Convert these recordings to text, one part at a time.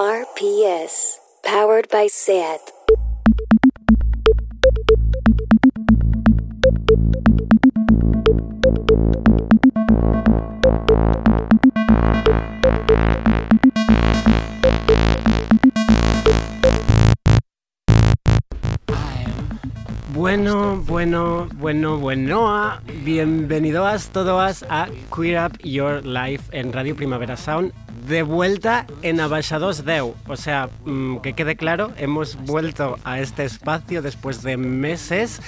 RPS, powered by SAT. Bueno, bueno, bueno, bueno. Bienvenidos todos a Queer Up Your Life en Radio Primavera Sound. De vuelta en Abaixados Deu. O sea, mm, que quede claro, hemos vuelto a este espacio después de meses.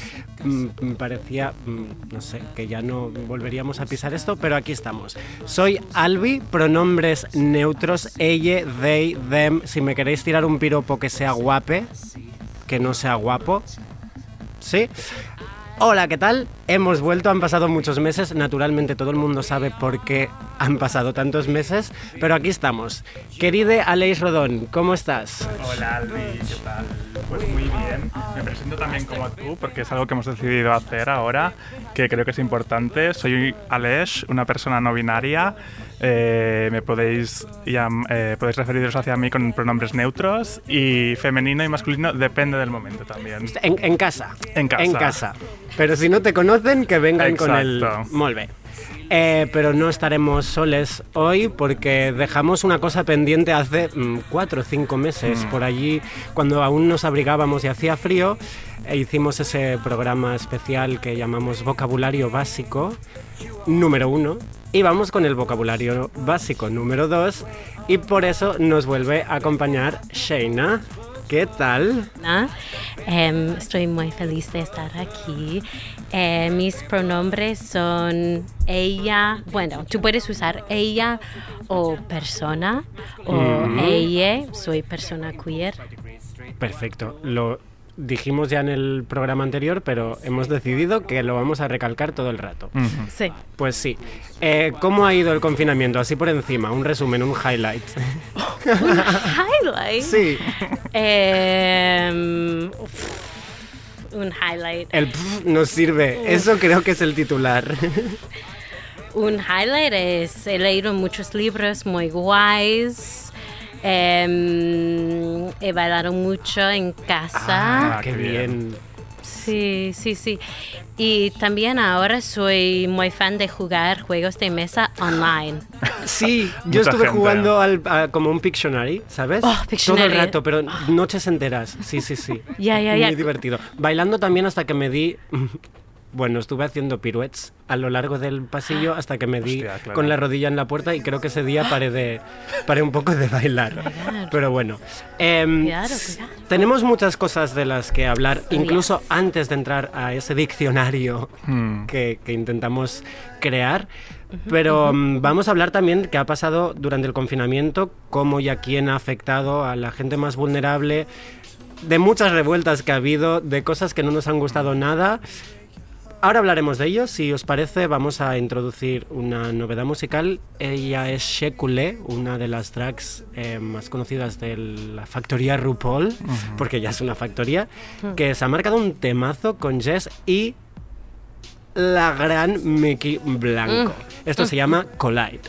Mm, Me parecía, mm, no sé, que ya no volveríamos a pisar esto, pero aquí estamos. Soy Albi, pronombres neutros, ella, they, them. Si me queréis tirar un piropo que sea guape, que no sea guapo, ¿Sí? Hola, ¿qué tal? Hemos vuelto, han pasado muchos meses, naturalmente todo el mundo sabe por qué han pasado tantos meses, pero aquí estamos. Queride Aleix Rodón, ¿cómo estás? Hola Albi, ¿qué tal? Pues muy bien. Me presento también como tú porque es algo que hemos decidido hacer ahora, que creo que es importante. Soy Aleix, una persona no binaria. Eh, me podéis, llam- eh, podéis referiros hacia mí con pronombres neutros y femenino y masculino depende del momento también. En, en casa. En casa. En casa. Pero si no te conocen, que vengan con el... Bé. Eh, pero no estaremos soles hoy porque dejamos una cosa pendiente hace mm, cuatro o cinco meses. Mm. Por allí, cuando aún nos abrigábamos y hacía frío, e hicimos ese programa especial que llamamos Vocabulario Básico número uno. Y vamos con el vocabulario básico número dos. Y por eso nos vuelve a acompañar Sheina. ¿Qué tal? Em, estoy muy feliz de estar aquí. Eh, mis pronombres son ella, bueno, tú puedes usar ella o persona o Ujú. ella, soy persona queer. Perfecto. Lo dijimos ya en el programa anterior, pero hemos decidido que lo vamos a recalcar todo el rato. Ujú. Sí. Pues sí. Eh, ¿Cómo ha ido el confinamiento? Así por encima, un resumen, un highlight. Highlight. sí. Uf, un highlight. El pf nos sirve. Eso creo que es el titular. Un highlight es, he leído muchos libros muy guays. Em, he bailado mucho en casa. Ah, qué qué bien. Sí, sí, sí. Y también ahora soy muy fan de jugar juegos de mesa online. Sí, yo Mucha estuve gente. jugando al- a- como un Pictionary, ¿sabes? Oh, Todo Pictionary. el rato, pero noches enteras. Sí, sí, sí. Ya, ya, Muy divertido. Bailando también hasta que me di... Bueno, estuve haciendo piruets a lo largo del pasillo hasta que me di Hostia, claro. con la rodilla en la puerta y creo que ese día paré, de, paré un poco de bailar. Pero bueno. cuidado. tenemos muchas cosas de las que hablar, incluso antes de entrar a ese diccionario Mm. que, que intentamos crear. Pero mm, vamos a hablar también qué ha pasado durante el confinamiento, cómo y a quién ha afectado a la gente más vulnerable, de muchas revueltas que ha habido, de cosas que no nos han gustado nada. Ahora hablaremos de ello. Si os parece, vamos a introducir una novedad musical. Ella es Shekule, una de las tracks eh, más conocidas de la factoría RuPaul, porque ya es una factoría, que se ha marcado un temazo con Jess y la gran Mickey Blanco. Esto se llama Collide.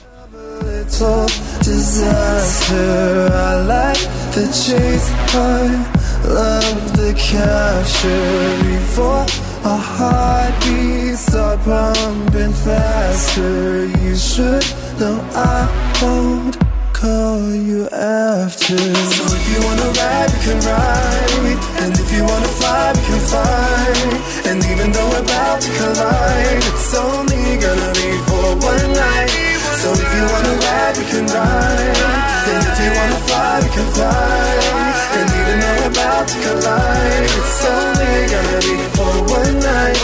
Our heartbeats start pumping faster, you should know I won't call you after. So if you wanna ride, we can ride, and if you wanna fly, we can fly. And even though we're about to collide, it's only gonna be for one night. So if you wanna ride, we can ride. And if you wanna fly, we can fly. And about to collide, it's only gonna be for one night.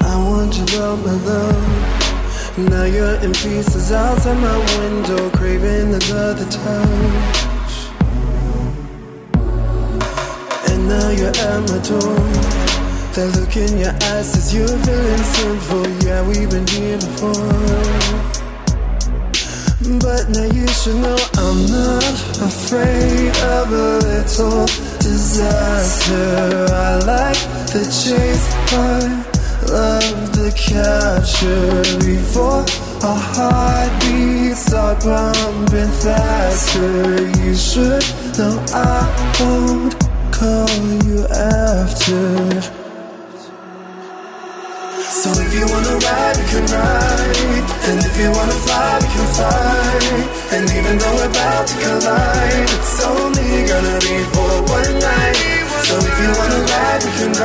I want you about my love. Now you're in pieces outside my window, craving another touch. And now you're at my door. That look in your eyes says you're feeling sinful. Yeah, we've been here before. But now you should know I'm not afraid of a little disaster. I like the chase. I love the capture before our heartbeats start pumping faster. You should know I won't call you after. So if you wanna ride, we can ride. And if you wanna fly, we can fly. And even though we're about to collide, it's only gonna be for one night. So if you wanna ride, we can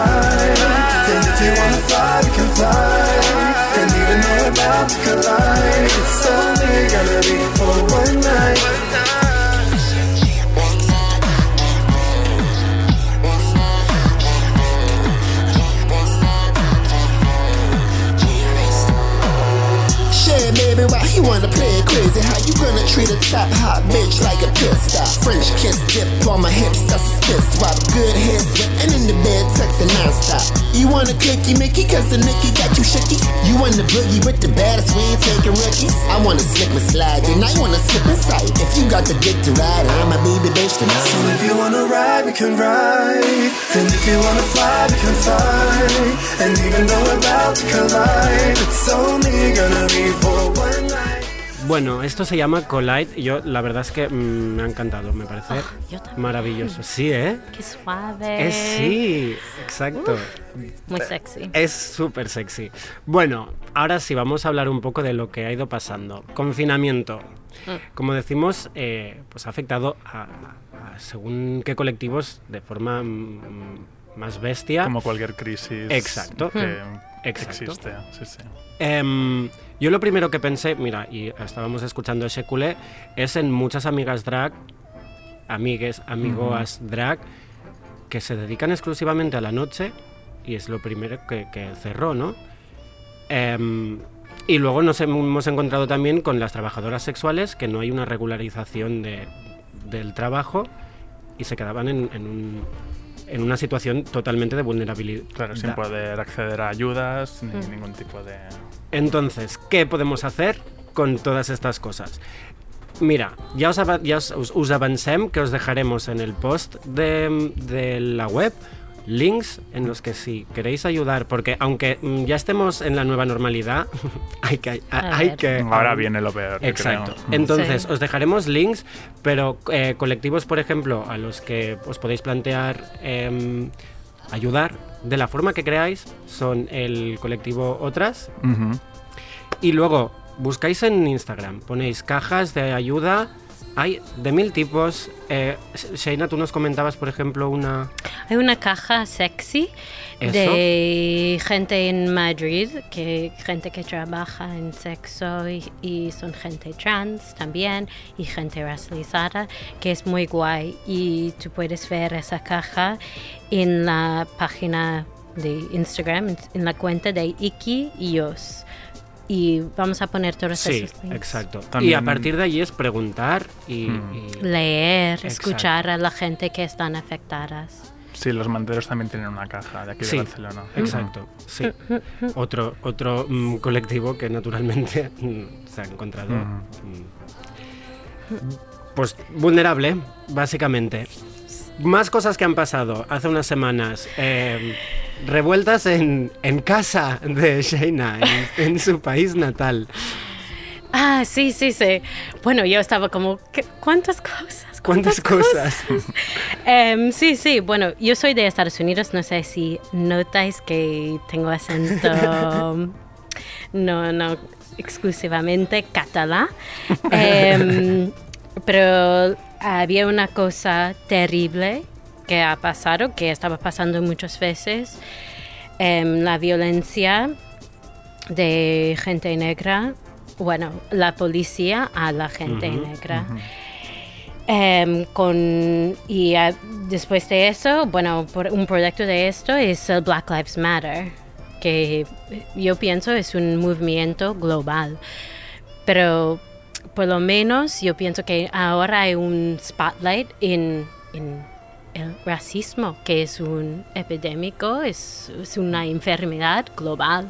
top hot bitch like a off? French kiss dip on my hips, that's a spit swap. Good hair sweating in the bed, texting nonstop. You want a cookie, Mickey, cause the Nicky got you shaky. You want the boogie with the baddest, we ain't taking rookies? I wanna slip and slide, and I wanna slip inside. If you got the dick to ride, I'ma be the bitch So if you wanna ride, we can ride. And if you wanna fly, we can fly. And even though we're about to collide, it's only gonna be for. Bueno, esto se llama Collide y yo la verdad es que mm, me ha encantado, me parece Ah, maravilloso. Sí, ¿eh? Qué suave. Es sí, exacto. Muy sexy. Es súper sexy. Bueno, ahora sí, vamos a hablar un poco de lo que ha ido pasando. Confinamiento. Como decimos, eh, pues ha afectado a, a según qué colectivos de forma mm, más bestia. Como cualquier crisis Exacto. que Exacto. existe. Sí, sí. Em, yo lo primero que pensé, mira, y estábamos escuchando ese culé, es en muchas amigas drag, amigues, amigoas drag, que se dedican exclusivamente a la noche y es lo primero que, que cerró, ¿no? Em, y luego nos hemos encontrado también con las trabajadoras sexuales, que no hay una regularización de- del trabajo y se quedaban en, en un- en una situación totalmente de vulnerabilidad. Claro, sin poder acceder a ayudas ni Mm. ningún tipo de... Entonces, ¿qué podemos hacer con todas estas cosas? Mira, ya os, ya os, us avancem que os dejaremos en el post de, de la web links en los que si queréis ayudar, porque aunque mm, ya estemos en la nueva normalidad, hay que... Hay que Ahora viene lo peor, Exacto. creo. Entonces, Sí. os dejaremos links, pero eh, colectivos, por ejemplo, a los que os podéis plantear em, ayudar de la forma que creáis, son el colectivo Otras, y luego buscáis en Instagram, ponéis cajas de ayuda. Hay de mil tipos. Eh, tú nos comentabas, por ejemplo, una. Hay una caja sexy Eso. de gente en Madrid, que gente que trabaja en sexo y, y son gente trans también y gente racializada, que es muy guay. Y tú puedes ver esa caja en la página de Instagram, en, en la cuenta de Iki y Yos. Y vamos a poner todos Sí, esos links. exacto. Y a partir de allí es preguntar y. Mm. y- Leer, Exacto. escuchar a la gente que están afectadas. Sí, los manteros también tienen una caja de aquí Sí, de Barcelona. Exacto, sí. Otro, otro mm, colectivo que naturalmente mm, se ha encontrado. mm, Pues vulnerable, básicamente. Más cosas que han pasado hace unas semanas. eh, revueltas en, en casa de Sheina, en, en su país natal. Ah, sí, sí, sí. Bueno, yo estaba como, ¿qué- ¿cuántas cosas? ¿Cuántas cosas? Em, sí, sí, bueno, yo soy de Estados Unidos, no sé si notáis que tengo acento, no, no exclusivamente catalán, Em, pero había una cosa terrible que ha pasado, que estaba pasando muchas veces, em, la violencia de gente negra, bueno, la policía a la gente negra. Em, con, y ah, después de eso, bueno, por un proyecto de esto es el Black Lives Matter, que yo pienso es un movimiento global. Pero por lo menos yo pienso que ahora hay un spotlight en, en el racismo, que es un epidémico, es, es una enfermedad global.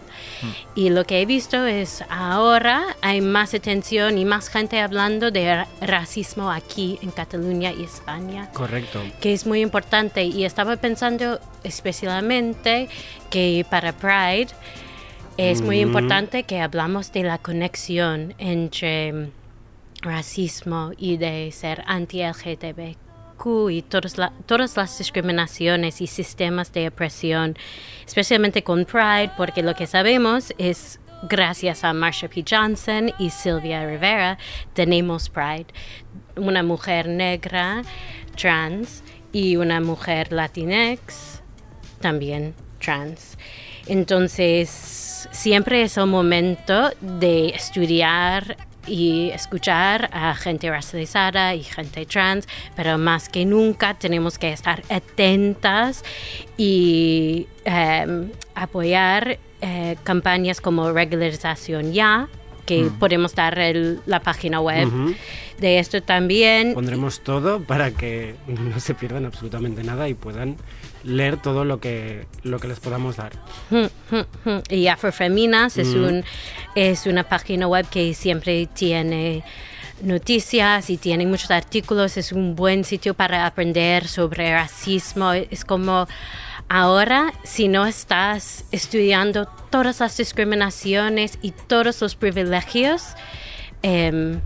Y lo que he visto es ahora hay más atención y más gente hablando de ra- racismo aquí en Cataluña y España Correcto. que es muy importante y estaba pensando especialmente que para Pride es muy importante que hablamos de la conexión entre racismo y de ser anti-LGTBQ y todas, la- todas las discriminaciones y sistemas de opresión, especialmente con Pride, porque lo que sabemos es gracias a Marsha P. Johnson y Sylvia Rivera tenemos Pride, una mujer negra, trans y una mujer latinex también trans. Entonces, siempre es el momento de estudiar y escuchar a gente racializada y gente trans, pero más que nunca tenemos que estar atentas y em, apoyar eh, campañas como regularización ya, que podemos dar el- la página web de esto también. Pondremos todo para que no se pierdan absolutamente nada y puedan leer todo lo que, lo que les podamos dar. Y Afrofeminas es, un, es una página web que siempre tiene noticias y tiene muchos artículos. Es un buen sitio para aprender sobre racismo. Es como ahora, si no estás estudiando todas las discriminaciones y todos los privilegios, em,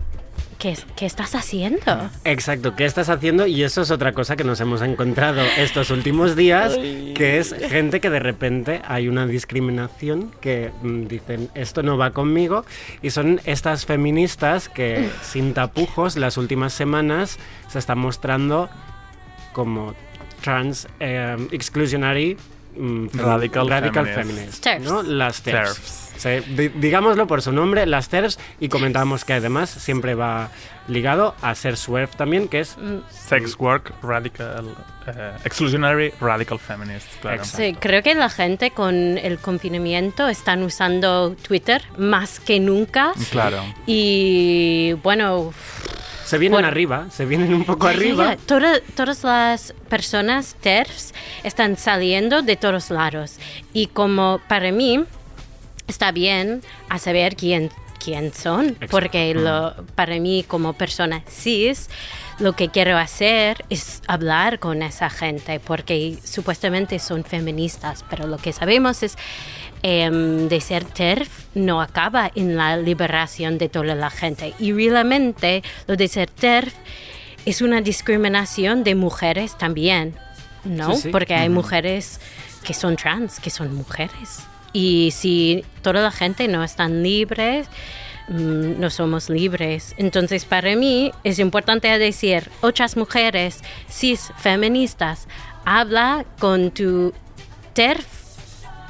¿qué, qué estás haciendo? Exacto, ¿qué estás haciendo? Y eso es otra cosa que nos hemos encontrado estos últimos días, que es gente que de repente hay una discriminación que mm, dicen esto no va conmigo y son estas feministas que sin tapujos las últimas semanas se están mostrando como trans eh, exclusionary mm, Radical radical feminist. feminist. ¿no? Las TERFs. Se- di- digámoslo por su nombre, las TERFs, y comentábamos que además siempre va ligado a ser SWERF también, que es Sex work, radical, eh, exclusionary, radical feminist, claro. Exacto. Sí, creo que la gente con el confinamiento están usando Twitter más que nunca. Claro. Y bueno, se vienen Bueno. arriba, se vienen un poco arriba. ya, toda- todas las personas TERFs están saliendo de todos lados. Y como para mí está bien a saber quién, quién son, Exacto. porque lo, para mí como persona cis, lo que quiero hacer es hablar con esa gente, porque supuestamente son feministas, pero lo que sabemos es em, de ser TERF no acaba en la liberación de toda la gente. Y realmente lo de ser TERF es una discriminación de mujeres también, ¿no? Sí, sí. Porque hay mujeres que son trans, que son mujeres. Y si toda la gente no están libres, mm, no somos libres. Entonces, para mí es importante decir, otras mujeres cis feministas, habla con tu TERF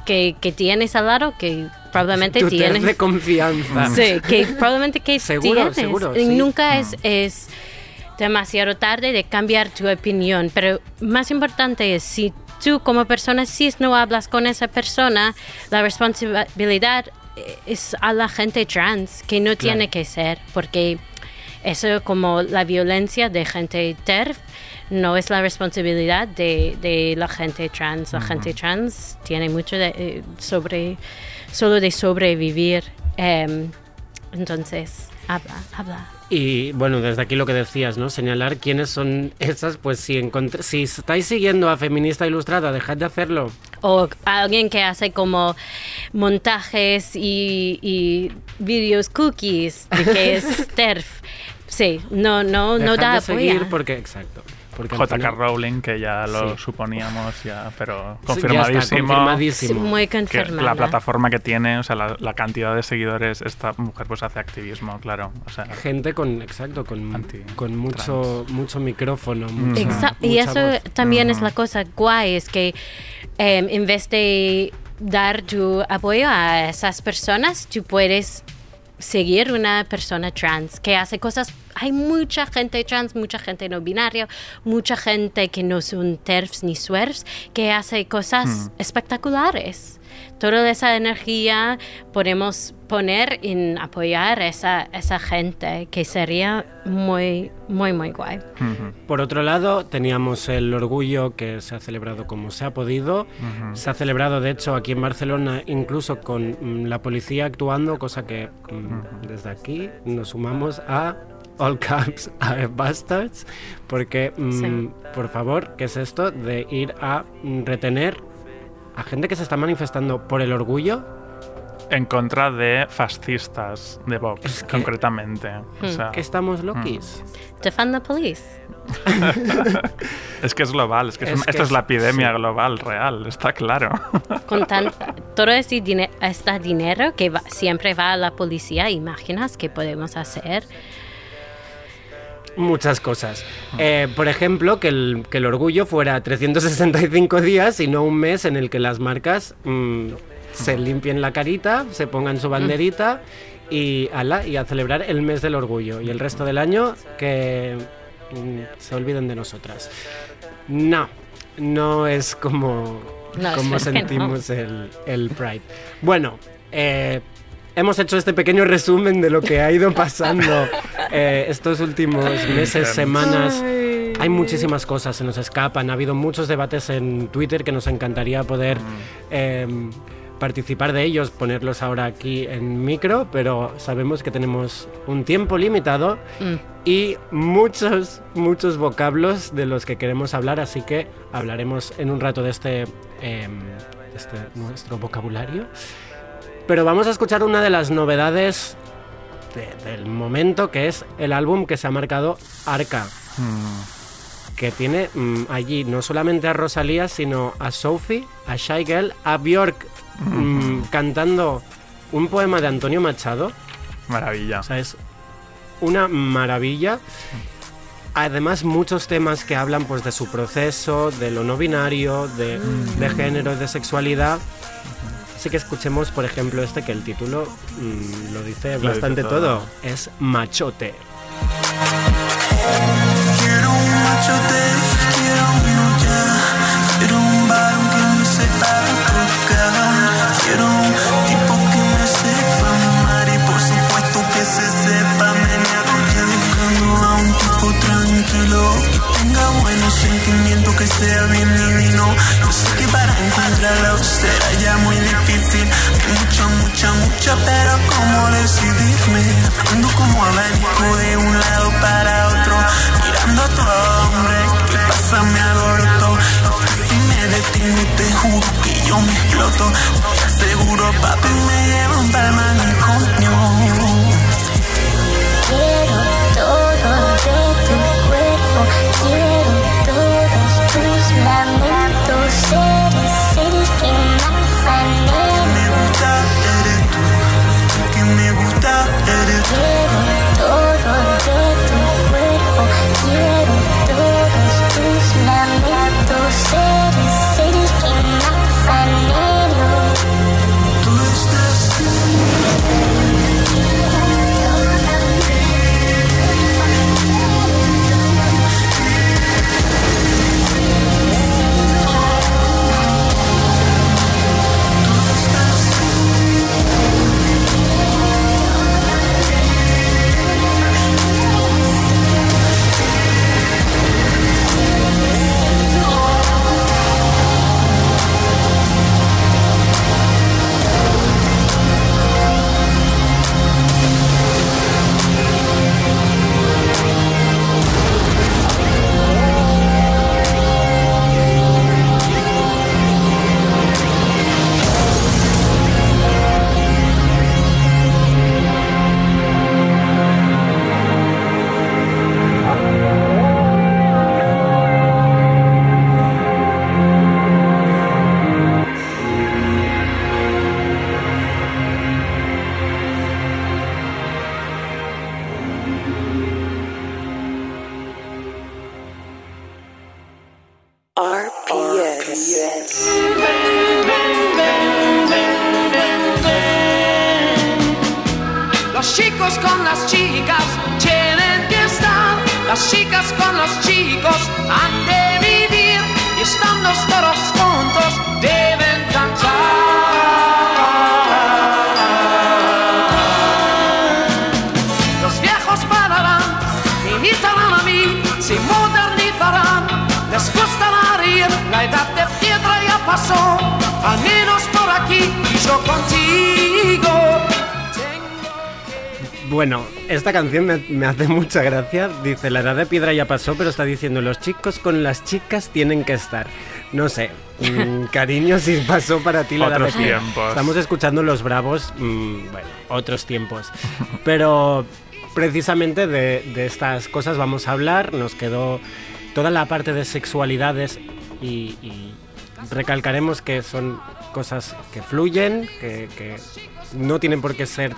que, que tienes al lado, que probablemente Tu tienes. de confianza. Sí, que probablemente que Seguro, tienes. seguro, sí. Nunca es, es demasiado tarde de cambiar tu opinión, pero más importante es si tú como persona cis no hablas con esa persona, la responsabilidad es a la gente trans, que no tiene que ser, porque eso como la violencia de gente TERF no es la responsabilidad de, de la gente trans. La gente trans tiene mucho de, eh, sobre, solo de sobrevivir. Em, entonces, habla, habla. Y bueno, desde aquí lo que decías, ¿no? Señalar quiénes son esas, pues si, si estáis siguiendo a Feminista Ilustrada, dejad de hacerlo. O alguien que hace como montajes y, y videos cookies que es TERF. Sí, no, no, no Dejad da de apoyo. seguir porque, exacto. Porque JK final- Rowling, que ya lo Sí. suponíamos, ya, pero Sí, ya está, confirmadísimo. Sí, confirmadísimo. muy que la plataforma que tiene, o sea, la, la cantidad de seguidores, esta mujer pues hace activismo, claro. O sea, Gente con, exacto, con, Anti- con mucho, mucho micrófono. Mucha, Exa- y eso voz. también es la cosa guay, es que em, en vez de dar tu apoyo a esas personas, tú puedes seguir una persona trans que hace cosas hay mucha gente trans, mucha gente no binaria, mucha gente que no son TERFs ni SWERFs, que hace cosas espectaculares. Toda esa energía podemos poner en apoyar a esa, esa gente, que sería muy, muy, muy guay. Por otro lado, teníamos el orgullo que se ha celebrado como se ha podido. Se ha celebrado, de hecho, aquí en Barcelona, incluso con mm, la policía actuando, cosa que mm, desde aquí nos sumamos a All Caps are Bastards, porque, mm, por favor, ¿qué es esto de ir a retener a gente que se está manifestando por el orgullo? En contra de fascistas de Vox, Es que- concretamente. O sea, ¿Que estamos loquis? Defend the police. es que es global, es que es Es una- que esta es la epidemia sí. global, real, está claro. Con tan- todo ese dine- este dinero que va- siempre va a la policía, ¿imaginas qué podemos hacer? Muchas cosas. Eh, por ejemplo, que el, que el orgullo fuera 365 días y no un mes en el que las marcas mm, se limpien la carita, se pongan su banderita y, ala, y a celebrar el mes del orgullo. Y el resto del año que mm, se olviden de nosotras. No, no es como, No, como no. sentimos el, el Pride. Bueno, eh, hemos hecho este pequeño resumen de lo que ha ido pasando eh, estos últimos meses, semanas. Hay muchísimas cosas, se nos escapan. Ha habido muchos debates en Twitter que nos encantaría poder eh, participar de ellos, ponerlos ahora aquí en micro, pero sabemos que tenemos un tiempo limitado y muchos, muchos vocablos de los que queremos hablar, así que hablaremos en un rato de este, eh, de este nuestro vocabulario. Pero vamos a escuchar una de las novedades de- del momento, que es el álbum que se ha marcado Arca que tiene mm, allí no solamente a Rosalía, sino a Sophie, a Shy Girl, a Björk mm, cantando un poema de Antonio Machado. Maravilla. O sea, es una maravilla. Además, muchos temas que hablan pues, de su proceso, de lo no binario, de, de género, de sexualidad. Así que escuchemos, por ejemplo, este que el título mm, lo dice bastante todo. todo. Es Machote. Quiero un machote, sea bien divino. Yo sé que para encontrarlo será ya muy difícil. Hay mucha, mucha, mucha, pero cómo decidirme. Ando como abanico de un lado para otro, mirando a otro hombre que pasa me aborto. Si me detengo te juro que yo me exploto. Te aseguro, papi, me llevan pa'l manicomio. Quiero todo de tu cuerpo, quiero tus me, hace mucha gracia. Dice, la edad de piedra ya pasó, pero está diciendo, los chicos con las chicas tienen que estar. No sé, mm, cariño, si pasó para ti la edad de piedra. tiempos. Estamos escuchando Los Bravos, mm, bueno, otros tiempos. Pero precisamente de, de estas cosas vamos a hablar. Nos quedó toda la parte de sexualidades y, y recalcaremos que son cosas que fluyen, que, que no tienen por qué ser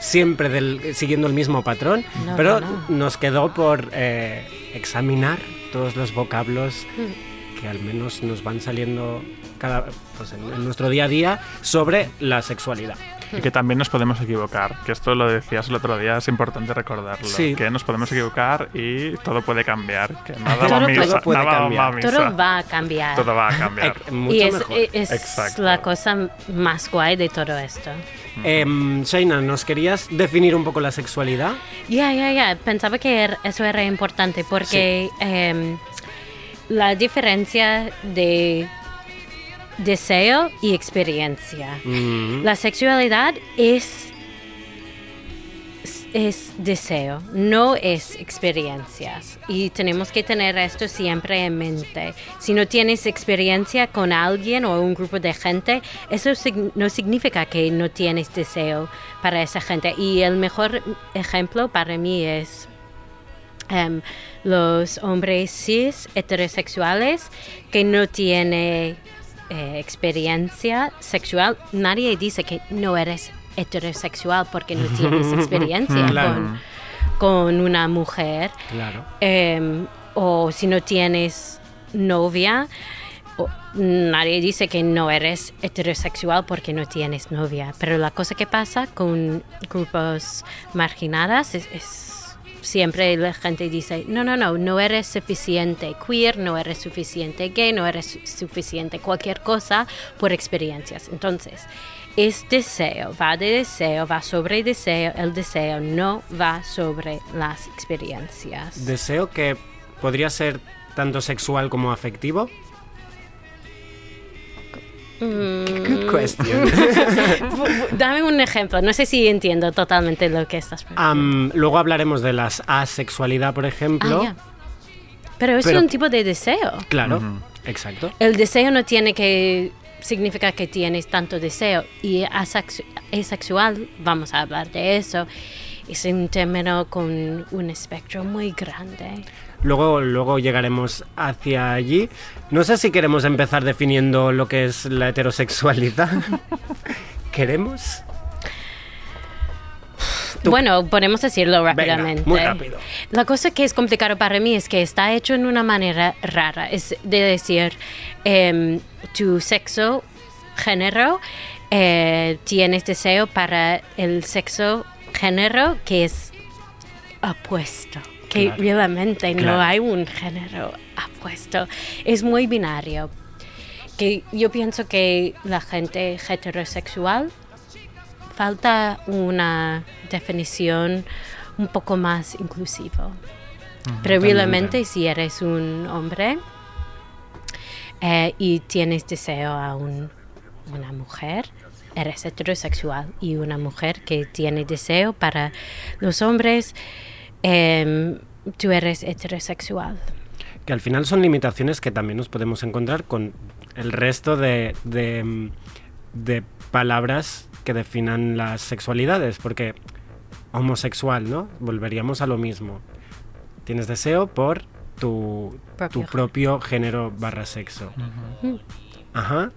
siempre del- siguiendo el mismo patrón, No, pero no, no. nos quedó por eh, examinar todos los vocablos Mm. que al menos nos van saliendo cada, pues, en, en nuestro día a día sobre la sexualidad. Y que también nos podemos equivocar, que esto lo decías el otro día, es importante recordarlo. Sí. Que nos podemos equivocar y todo puede cambiar. Que nada Todo va a misa. todo puede nada va a cambiar. Todo va a cambiar. Todo va a cambiar. Eh, mucho y es, mejor. es Exacto. la cosa más guay de todo esto. Em, Shaina, ¿nos querías definir un poco la sexualidad? Ya, ya, ya. Pensaba que er- eso era importante porque em, la diferencia de deseo y experiencia. Mm, La sexualidad es, es deseo, no es experiencias. Y tenemos que tener esto siempre en mente. Si no tienes experiencia con alguien o un grupo de gente, eso sig- no significa que no tienes deseo para esa gente. Y el mejor ejemplo para mí es em, los hombres cis heterosexuales que no tienen eh, experiencia sexual. Nadie dice que no eres heterosexual porque no tienes experiencia Claro. con, con una mujer. claro. Em, o si no tienes novia, o- nadie dice que no eres heterosexual porque no tienes novia. Pero la cosa que pasa con grupos marginadas es, es siempre la gente dice, no, no, no, no eres suficiente queer, no eres suficiente gay, no eres su- suficiente cualquier cosa por experiencias. Entonces, es deseo, va de deseo, va sobre deseo, el deseo no va sobre las experiencias. Deseo que podría ser tanto sexual como afectivo. Good question. Dame un ejemplo, no sé si entiendo totalmente lo que estás preguntando. Am, luego hablaremos de la asexualidad, por ejemplo. Ah, ya. Pero es Pero- un tipo de deseo. Claro, exacto. El deseo no tiene que significar que tienes tanto deseo y asexu- asexual, vamos a hablar de eso, es un término con un espectro muy grande. Luego, luego llegaremos hacia allí. No sé si queremos empezar definiendo lo que es la heterosexualidad. ¿Queremos? Tú. Bueno, podemos decirlo Venga, rápidamente. muy rápido. La cosa que es complicado para mí es que está hecho en una manera rara. Es de decir, em, tu sexo, género, eh, tienes deseo para el sexo, género que es apuesto. Que Claro. realmente Claro. no hay un género apuesto. Es muy binario. Que yo pienso que la gente heterosexual falta una definición un poco más inclusiva. Pero realmente si eres un hombre eh, y tienes deseo a un- una mujer, eres heterosexual. Y una mujer que tiene deseo para los hombres, em, tú eres heterosexual. Que al final son limitaciones que también nos podemos encontrar con el resto de, de, mm, de palabras que definan las sexualidades, porque homosexual, ¿no? Volveríamos a lo mismo. Tienes deseo por tu Propio tu propio género barra sexo. Ajá.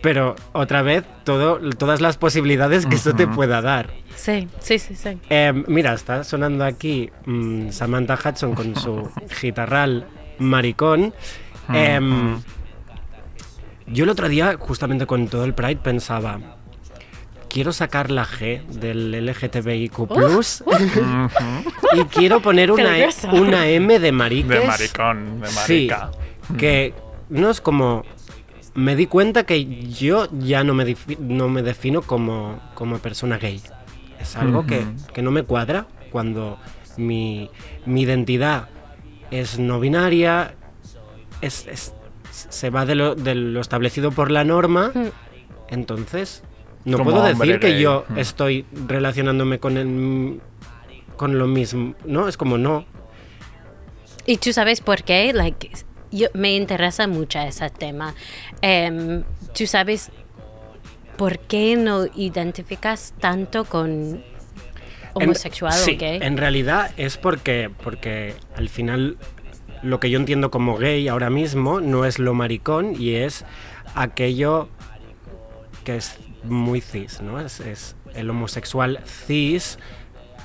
Pero otra vez, todo, todas las posibilidades que esto te pueda dar. Sí, sí, sí, sí. Eh, mira, está sonando aquí mm, Samantha Hudson con su guitarral maricón. Em, yo el otro día, justamente con todo el Pride, pensaba, quiero sacar la G del LGTBIQ+, y quiero poner una, e- una M de mariques. De maricón, de Sí, marica. que no es como... Me di cuenta que yo ya no me, no me defino como, como persona gay. Es algo que, que no me cuadra cuando mi, mi identidad es no binaria, es, es- se va de lo, de lo establecido por la norma, Mm. entonces no Como puedo decir que gay. yo estoy relacionándome con el, con lo mismo, ¿no? Es como no. Y tú sabes por qué, like, yo, me interesa mucho ese tema. Em, tú sabes por qué no identificas tanto con En- homosexual sí, o gay. En realidad es porque, porque al final lo que yo entiendo como gay ahora mismo no es lo maricón y es aquello que es muy cis, ¿no? Es, es el homosexual cis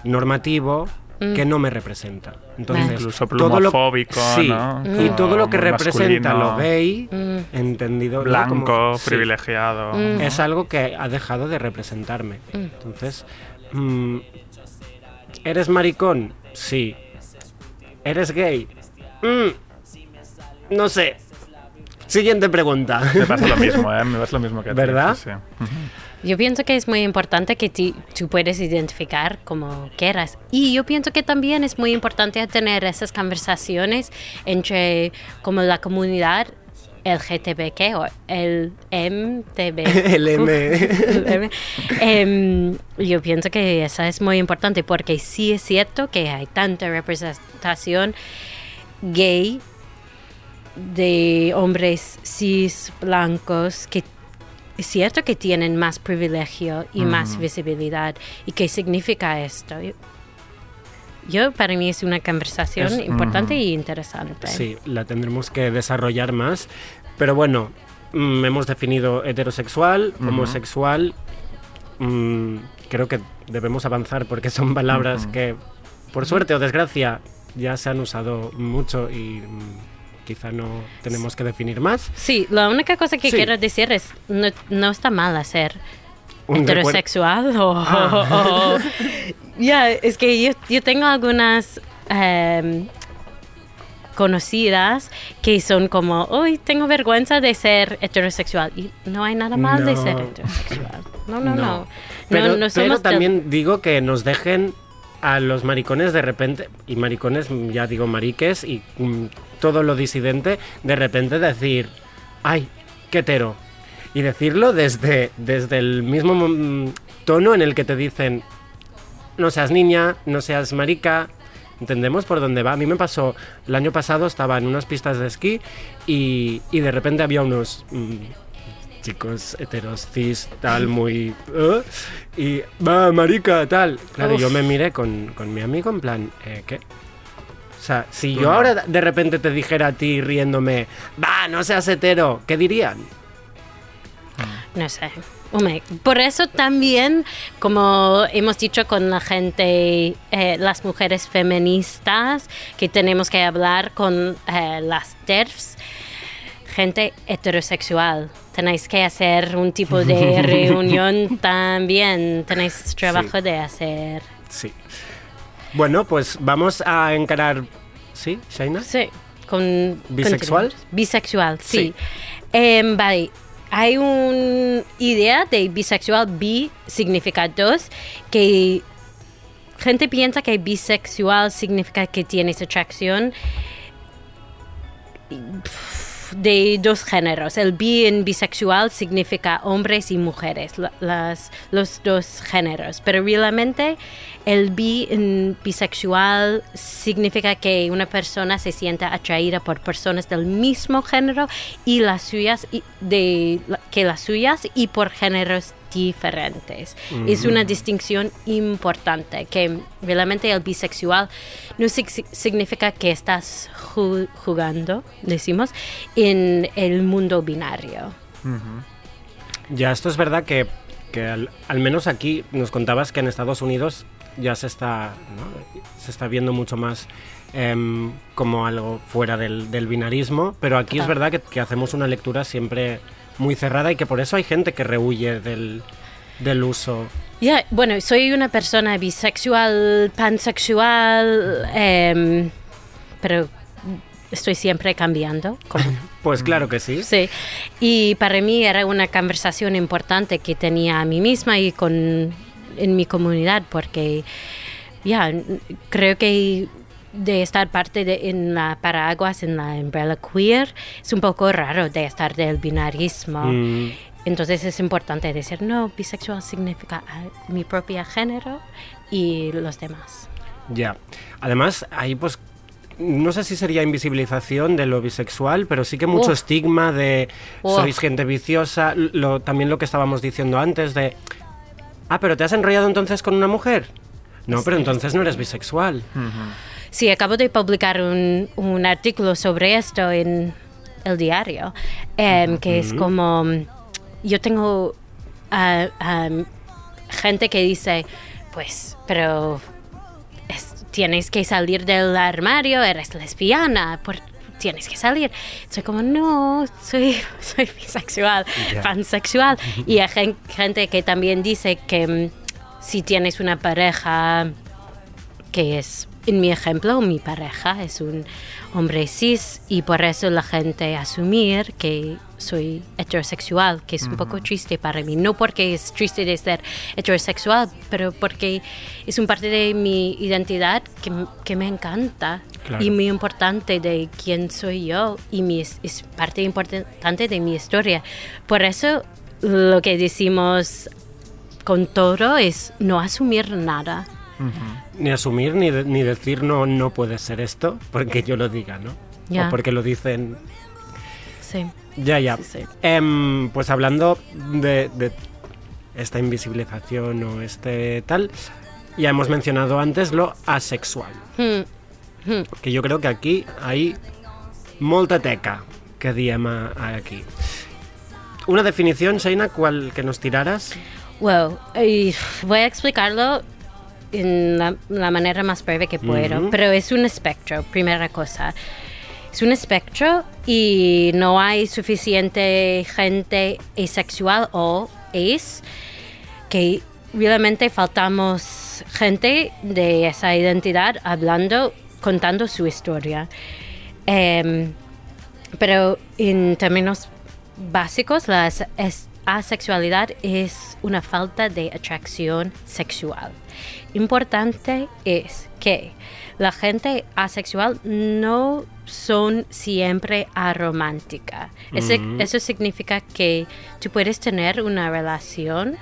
normativo Mm. que no me representa. Entonces, Incluso todo lo- plumofóbico, sí, ¿no? Y todo lo que representa lo gay, Mm. entendido. Blanco, como- privilegiado. Mm. es algo que ha dejado de representarme. Entonces, mm, ¿eres maricón? Sí. ¿Eres gay? Mm, no sé. Siguiente pregunta. Me pasa lo mismo, ¿eh? Me pasa lo mismo que a ti, ¿Verdad? sí, sí. Yo pienso que es muy importante que ti- tú puedes identificar como quieras. Y yo pienso que también es muy importante tener esas conversaciones entre como la comunidad LGTBQ o el MTB. El M. El M. Em, yo pienso que eso es muy importante porque sí es cierto que hay tanta representación gay de hombres cis blancos que es cierto que tienen más privilegio y más visibilidad. ¿Y qué significa esto? Yo, para mí es una conversación Es- importante y interesante. Sí, la tendremos que desarrollar más. Pero bueno, mm, hemos definido heterosexual, homosexual. mm, creo que debemos avanzar porque son palabras que, por suerte o desgracia, ya se han usado mucho y mm, quizá no tenemos que definir más. Sí, la única cosa que Sí. quiero decir es, no, no está mal hacer Un heterosexual o... o- Ya, es que yo, yo tengo algunas em, conocidas que son como, uy, tengo vergüenza de ser heterosexual. Y no hay nada mal de No. ser heterosexual. No, no, no. Pero, no, no pero somos del- también digo que nos dejen a los maricones de repente, y maricones, ya digo mariques, y mm, todo lo disidente, de repente decir, ay, qué hetero. Y decirlo desde, desde el mismo tono en el que te dicen, no seas niña, no seas marica. ¿Entendemos por dónde va? A mí me pasó, el año pasado estaba en unas pistas de esquí y, y de repente había unos mm, chicos heteros, cis, tal, muy... ¿eh? y va, marica, tal. Claro, Uf. yo me miré con, con mi amigo en plan, eh, ¿qué? O sea, si Tú yo no. ahora de repente te dijera a ti riéndome, va, no seas hetero, ¿qué dirían? No sé. Hombre, por eso también, como hemos dicho con la gente, eh, las mujeres feministas, que tenemos que hablar con eh, las TERFs, gente heterosexual. Tenéis que hacer un tipo de reunión también. Tenéis trabajo de hacer. Sí. Bueno, pues vamos a encarar... ¿Sí, Shaina? Sí, con... ¿Bisexual? Bisexual, sí. Sí. Em, vale, hay una idea de bisexual, bi significa dos, que gente piensa que bisexual significa que tienes atracción de dos géneros. El bi en bisexual significa hombres y mujeres, la- las, los dos géneros. Pero realmente el bi en bisexual significa que una persona se sienta atraída por personas del mismo género y las suyas y- de que las suyas y por géneros diferentes. Es una distinción importante que realmente el bisexual no sig- significa que estás ju- jugando, decimos, en el mundo binario. Ya, esto es verdad que, que al, al menos aquí nos contabas que en Estados Unidos ya se está, ¿no? se está viendo mucho más em, como algo fuera del, del binarismo, pero aquí es Total. verdad que, que hacemos una lectura siempre muy cerrada y que por eso hay gente que rehuye del, del uso. Ya, bueno, soy una persona bisexual, pansexual, em, pero estoy siempre cambiando. como- Pues claro que sí. sí. Y para mí era una conversación importante que tenía a mí misma y con en mi comunidad, porque ya n- creo que de estar parte de en la paraguas en la umbrella queer es un poco raro de estar del binarismo. Mm, Entonces es importante decir, no, bisexual significa ah, mi propio género y los demás. ya. Además, ahí pues no sé si sería invisibilización de lo bisexual, pero sí que mucho Uf. estigma de Uf. sois gente viciosa, lo, también lo que estábamos diciendo antes de, ah, pero te has enrollado entonces con una mujer. No, pero entonces no eres bisexual. Sí, acabo de publicar un, un artículo sobre esto en el diario, em, que es como, yo tengo ah, gente que dice, pues, pero es- tienes que salir del armario, eres lesbiana, por- tienes que salir. Soy como, no, soy, soy bisexual, Ya. pansexual. Y hay gen- gente que también dice que mm, si tienes una pareja que es, en mi ejemplo, mi pareja es un hombre cis y por eso la gente asumir que soy heterosexual, que es un poco triste para mí. No porque es triste de ser heterosexual, pero porque es un parte de mi identidad que, que me encanta Claro. y muy importante de quién soy yo y mi, es, es parte importante de mi historia. Por eso lo que decimos con todo es no asumir nada. Ni asumir ni, de- ni decir no, no puede ser esto, porque yo lo diga, ¿no? O porque lo dicen Sí. Ya, ya. Sí, sí. Em, pues hablando de, de esta invisibilización o este tal, ya hemos mencionado antes lo asexual. Hmm. Hmm. Que yo creo que aquí hay molta teca que diem aquí. Una definición, Shaina, ¿cuál que nos tiraras? Well, y voy a explicarlo en la, la manera más breve que puedo, pero es un espectro, primera cosa. Es un espectro y no hay suficiente gente asexual o ace que realmente faltamos gente de esa identidad hablando, contando su historia. Em, pero en términos básicos, la as- es- asexualidad es una falta de atracción sexual. Importante es que la gente asexual no son siempre aromántica. Ese- Eso significa que tú puedes tener una relación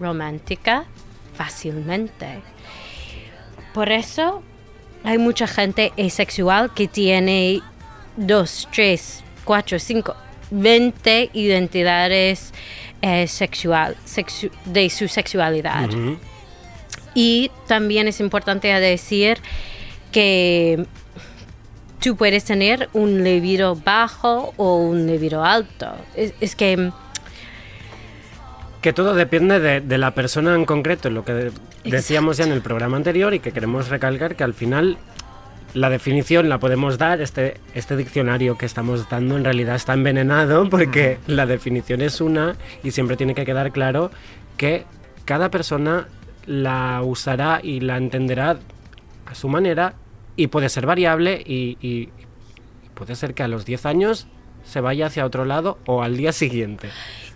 romántica fácilmente. Por eso hay mucha gente asexual que tiene dos, tres, cuatro, cinco, 20 identidades eh, sexual, sexu- de su sexualidad. Y también es importante decir que tú puedes tener un libido bajo o un libido alto. Es, es que Que todo depende de, de la persona en concreto, lo que de- decíamos ya en el programa anterior y que queremos recalcar que al final la definición la podemos dar, este, este diccionario que estamos dando en realidad está envenenado porque la definición es una y siempre tiene que quedar claro que cada persona la usará y la entenderá a su manera y puede ser variable y, y- y puede ser que a los 10 años se vaya hacia otro lado o al día siguiente.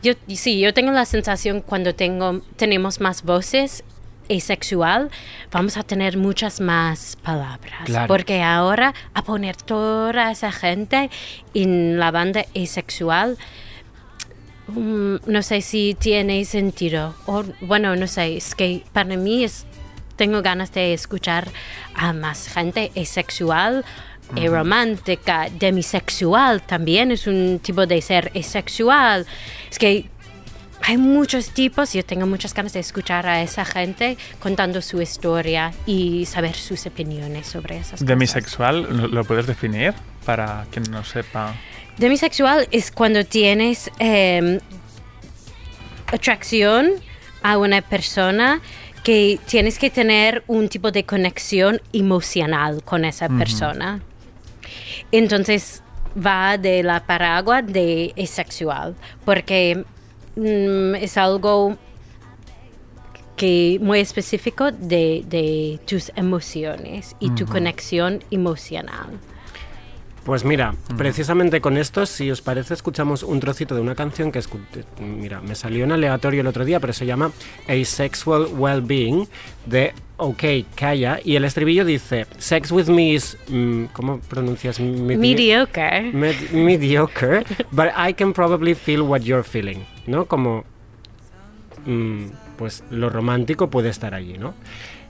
Yo, sí, yo tengo la sensación cuando tengo, tenemos más voces asexual, vamos a tener muchas más palabras. Claro. Porque ahora a poner toda esa gente en la banda asexual, mm, no sé si tiene sentido. O, bueno, no sé, es que para mí es, tengo ganas de escuchar a más gente asexual. eh, romántica, demisexual también es un tipo de ser asexual. Es que hay muchos tipos y yo tengo muchas ganas de escuchar a esa gente contando su historia y saber sus opiniones sobre esas cosas. Demisexual, ¿lo, lo puedes definir para quien no sepa? Demisexual es cuando tienes eh, atracción a una persona que tienes que tener un tipo de conexión emocional con esa persona. Entonces va de la paraguas de asexual, porque mm, es algo que muy específico de, de tus emociones y tu conexión emocional. Pues mira, precisamente con esto, si os parece, escuchamos un trocito de una canción que escu- mira, me salió en aleatorio el otro día, pero se llama Asexual Wellbeing de OK Kaya y el estribillo dice Sex with me is mm, ¿cómo pronuncias? Medi- Mediocre. med- mediocre, but I can probably feel what you're feeling, ¿no? Como mm, pues lo romántico puede estar allí, ¿no?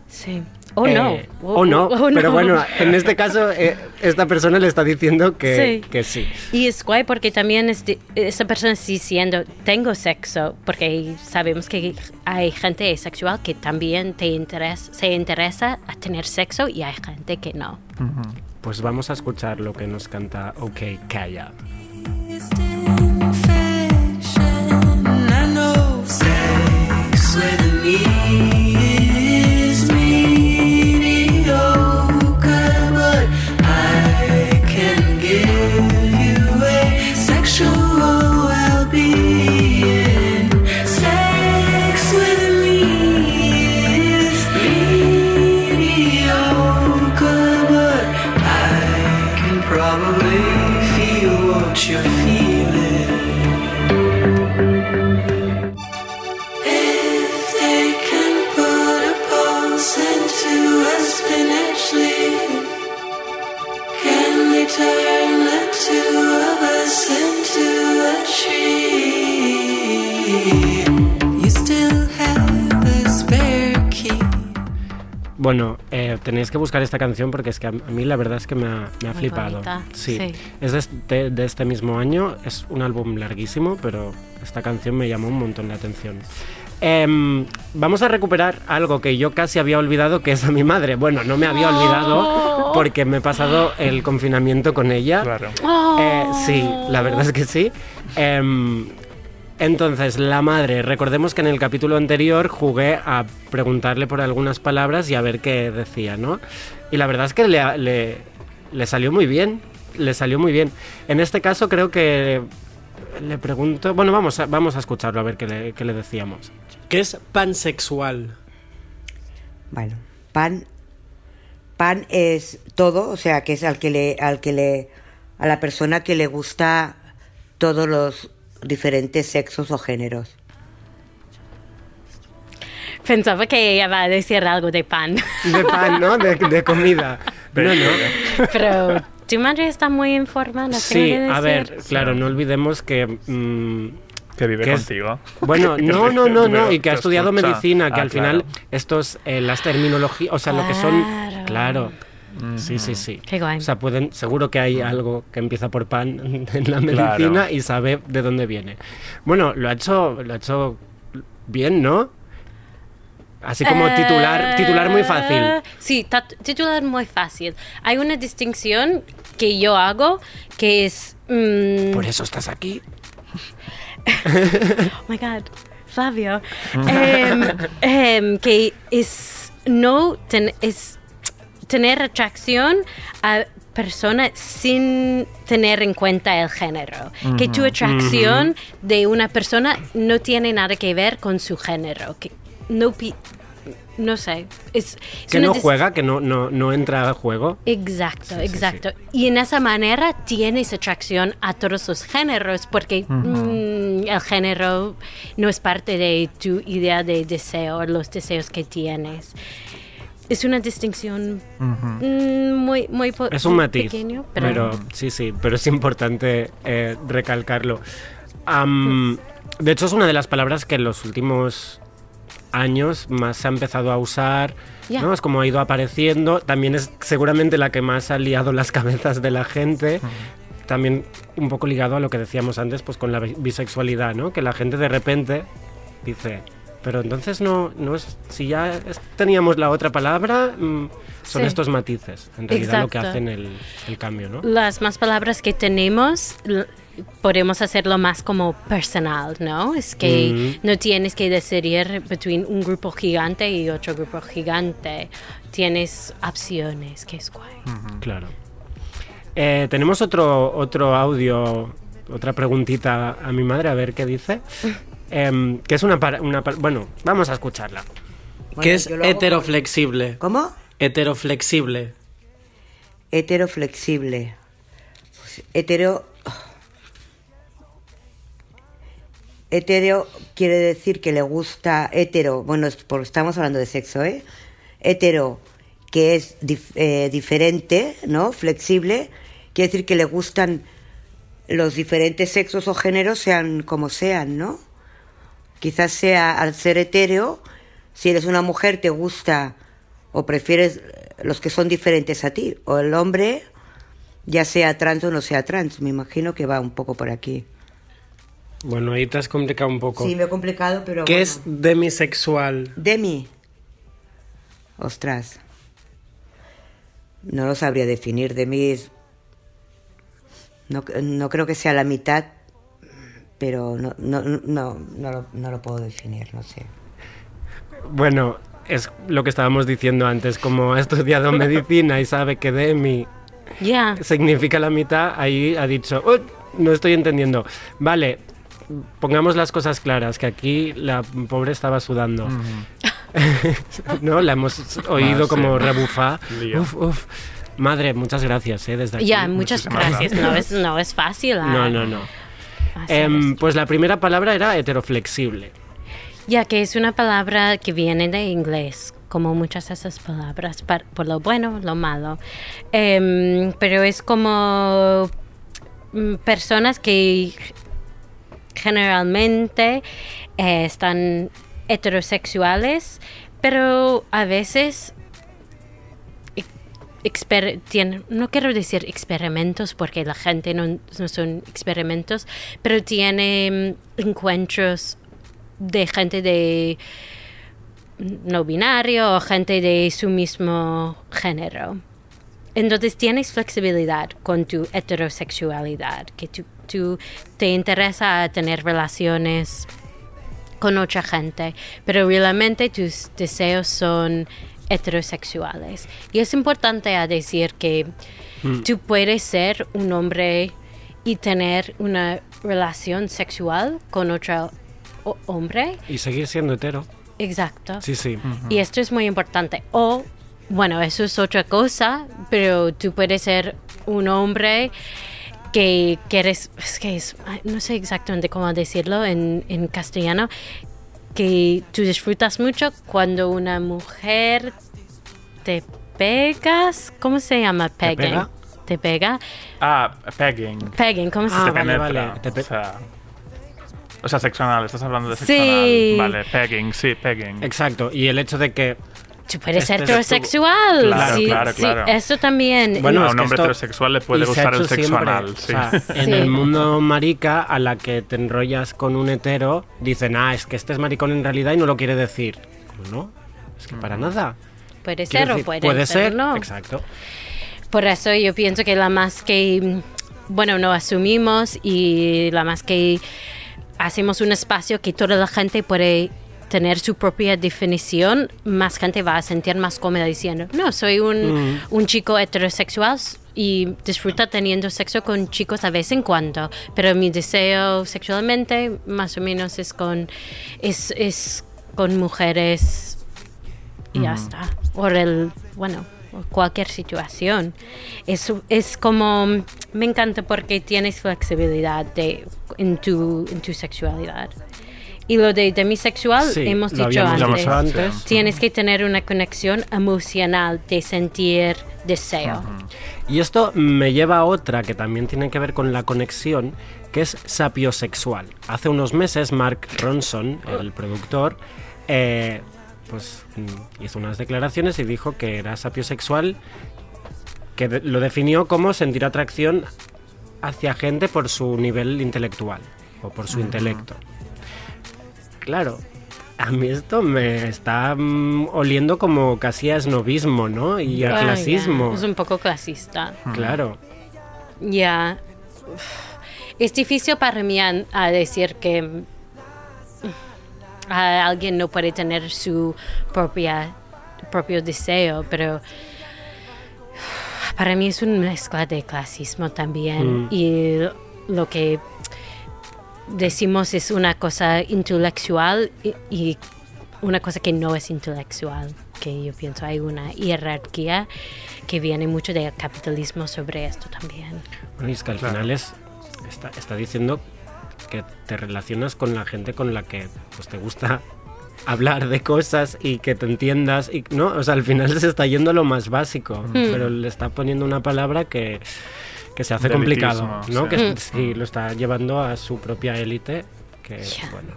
Sí. O Eh, no. O, no, pero bueno, en este caso eh, esta persona le está diciendo que Sí. que sí. Y es guay porque también es de- esa persona está diciendo, tengo sexo, porque sabemos que hay gente asexual que también te interesa, se interesa a tener sexo y hay gente que no. Pues vamos a escuchar lo que nos canta OK know sex with me a Bueno, eh, tenéis que buscar esta canción porque es que a mí la verdad es que me ha, me ha Muy flipado. Sí. sí. es de este, de este mismo año, es un álbum larguísimo, pero esta canción me llamó un montón la atención. Em, vamos a recuperar algo que yo casi había olvidado, que es a mi madre. Bueno, no me había olvidado porque me he pasado el confinamiento con ella. Claro. Eh, sí, la verdad es que sí. Entonces, la madre, recordemos que en el capítulo anterior jugué a preguntarle por algunas palabras y a ver qué decía, ¿no? Y la verdad es que le, le- le salió muy bien, le salió muy bien. En este caso creo que le pregunto, bueno, vamos a, vamos a escucharlo a ver qué le, qué le decíamos. ¿Qué es pansexual? Bueno, pan, pan es todo, o sea, que es al que le, al que le, a la persona que le gusta todos los diferentes sexos o géneros. Pensaba que ella va a decir algo de pan, De pan, ¿no? De, de comida. No, no. pero tu madre está muy informada. Sí, que a ver, claro, no olvidemos que... mm, Que vive que es- contigo. Bueno, no, no, no, no, y que ha estudiado escucha. medicina, que Ah, al final claro. estos, eh, las terminologías, o sea, lo que son, Claro. Sí, sí, sí. Qué guay. O sea, pueden, seguro que hay algo que empieza por pan en la medicina Claro. y sabe de dónde viene. Bueno, lo ha hecho, lo ha hecho bien, ¿no? Así como titular, titular muy fácil. Eh, Sí, titular muy fácil. Hay una distinción que yo hago que es... mm, Por eso estás aquí. Oh my God, Flavio. Em, em, que es no ten- es tener atracción a personas sin tener en cuenta el género. Que tu atracción de una persona no tiene nada que ver con su género. Que no, pi- no sé. Es, es Que no juega, que no, no, no entra al juego. Exacto, sí, exacto. Y en esa manera tienes atracción a todos los géneros porque mm, el género no es parte de tu idea de deseo, los deseos que tienes. Es una distinción mm, muy, muy Es un matiz, pequeño, pero, pero, sí, sí, pero es importante eh, recalcarlo. Am, de hecho, es una de las palabras que en los últimos años más se ha empezado a usar, Ya. ¿no? Es como ha ido apareciendo. También es seguramente la que más ha liado las cabezas de la gente. También un poco ligado a lo que decíamos antes, pues con la bi- bisexualidad, ¿no? Que la gente de repente dice, pero entonces no, no es, si ya es- teníamos la otra palabra, mm, son Sí. estos matices, en realidad lo que Exacto. hacen el, el cambio, ¿no? las más palabras que tenemos podemos hacerlo más como personal, ¿no? Es que no tienes que decidir entre un grupo gigante y otro grupo gigante. Tienes opciones, que es guay. Claro. Eh, tenemos otro, otro audio, otra preguntita a mi madre, a ver qué dice. Em, que es una, para- una par- Bueno, vamos a escucharla. ¿Qué es heteroflexible? ¿Cómo? Heteroflexible. Heteroflexible. Hetero. Hetero quiere decir que le gusta. Hetero, bueno, es por- estamos hablando de sexo, ¿eh? Hetero, que es dif- eh, diferente, ¿no? Flexible, quiere decir que le gustan los diferentes sexos o géneros, sean como sean, ¿no? Quizás sea al ser hetero, si eres una mujer te gusta o prefieres los que son diferentes a ti, o el hombre, ya sea trans o no sea trans, me imagino que va un poco por aquí. Bueno, ahí te has complicado un poco. Sí, me he complicado, pero ¿Qué bueno. es demisexual? Demi. Ostras. No lo sabría definir. Demi es... No, no creo que sea la mitad, pero no, no, no, no, lo, no lo puedo definir, no sé. Bueno, es lo que estábamos diciendo antes. Como ha estudiado medicina y sabe que demi Ya. significa la mitad, ahí ha dicho, "Oh, no estoy entendiendo. Vale, pongamos las cosas claras, que aquí la pobre estaba sudando. no, la hemos oído Ah, sí. como rebufar. Lío. Uf, uf. Madre, muchas gracias, ¿eh? Desde aquí. Ya, muchas Muchísimas gracias. No es, no es fácil. ah, No, no, no. Em, pues la primera palabra era heteroflexible. Ya que es una palabra que viene de inglés, como muchas de esas palabras, par- por lo bueno, lo malo. Em, pero es como mm, personas que generalmente eh, están heterosexuales, pero a veces no quiero decir experimentos porque la gente no, no son experimentos, pero tiene mm, encuentros de gente de no binario o gente de su mismo género. Entonces tienes flexibilidad con tu heterosexualidad, que tú, tú te interesa tener relaciones con otra gente, pero realmente tus deseos son heterosexuales. Y es importante a decir que tú puedes ser un hombre y tener una relación sexual con otro hombre. Y seguir siendo hetero. Exacto. Sí, sí. Y esto es muy importante. O, bueno, eso es otra cosa, pero tú puedes ser un hombre que quieres, es que es, no sé exactamente cómo decirlo en, en castellano, que tú disfrutas mucho cuando una mujer te pegas, ¿cómo se llama? Pegging. pega? Te pega. Ah, pegging. Pegging, ¿cómo se Ah, te vale, penetra. vale. Te o, sea, o sea, seccional, estás hablando de Sí. seccional. Vale, pegging, sí, pegging. Exacto. Y el hecho de que Tú puedes ser Este es tu- heterosexual. Claro, sí, claro, sí, claro. eso también. Bueno, a un hombre esto- heterosexual le puede y se ha gustar el hecho siempre. seccional. O Sí. sea, en el mundo marica, a la que te enrollas con un hetero, dicen, ah, es que este es maricón en realidad y no lo quiere decir. Como no, es que para nada. Puede Quiero ser o puede, puede ser, ser, no. exacto. Por eso yo pienso que la más que, mm, bueno, no asumimos y la más que hacemos un espacio que toda la gente puede tener su propia definición, más gente va a sentir más cómoda diciendo, no, soy un, un chico heterosexual y disfruta teniendo sexo con chicos de vez en cuando, pero mi deseo sexualmente más o menos es con, es, es con mujeres y ya está. O el, bueno, cualquier situación. Es, es como, me encanta porque tienes flexibilidad de, en, tu, en tu sexualidad. Y lo de demisexual, Sí, hemos dicho antes, tienes que tener una conexión emocional de sentir deseo. Y esto me lleva a otra que también tiene que ver con la conexión, que es sapiosexual. Hace unos meses Mark Ronson, el productor, eh, pues mm, hizo unas declaraciones y dijo que era sapiosexual, que lo definió como sentir atracción hacia gente por su nivel intelectual o por su intelecto. Claro, a mí esto me está mm, oliendo como casi a esnovismo, ¿no? Y a ya, clasismo. Es un poco clasista. Claro. Ya. Es difícil para mí a, a decir que mm, a alguien no puede tener su propia propio deseo, pero para mí es una mezcla de clasismo también Mm. y lo que decimos es una cosa intelectual y, y una cosa que no es intelectual, que yo pienso hay una jerarquía que viene mucho del capitalismo sobre esto también. Bueno, y es que al final es, está, está diciendo que te relacionas con la gente con la que pues, te gusta hablar de cosas y que te entiendas y no o sea al final se está yendo a lo más básico pero le está poniendo una palabra que, que se hace complicado no que sí, lo está llevando a su propia élite que bueno.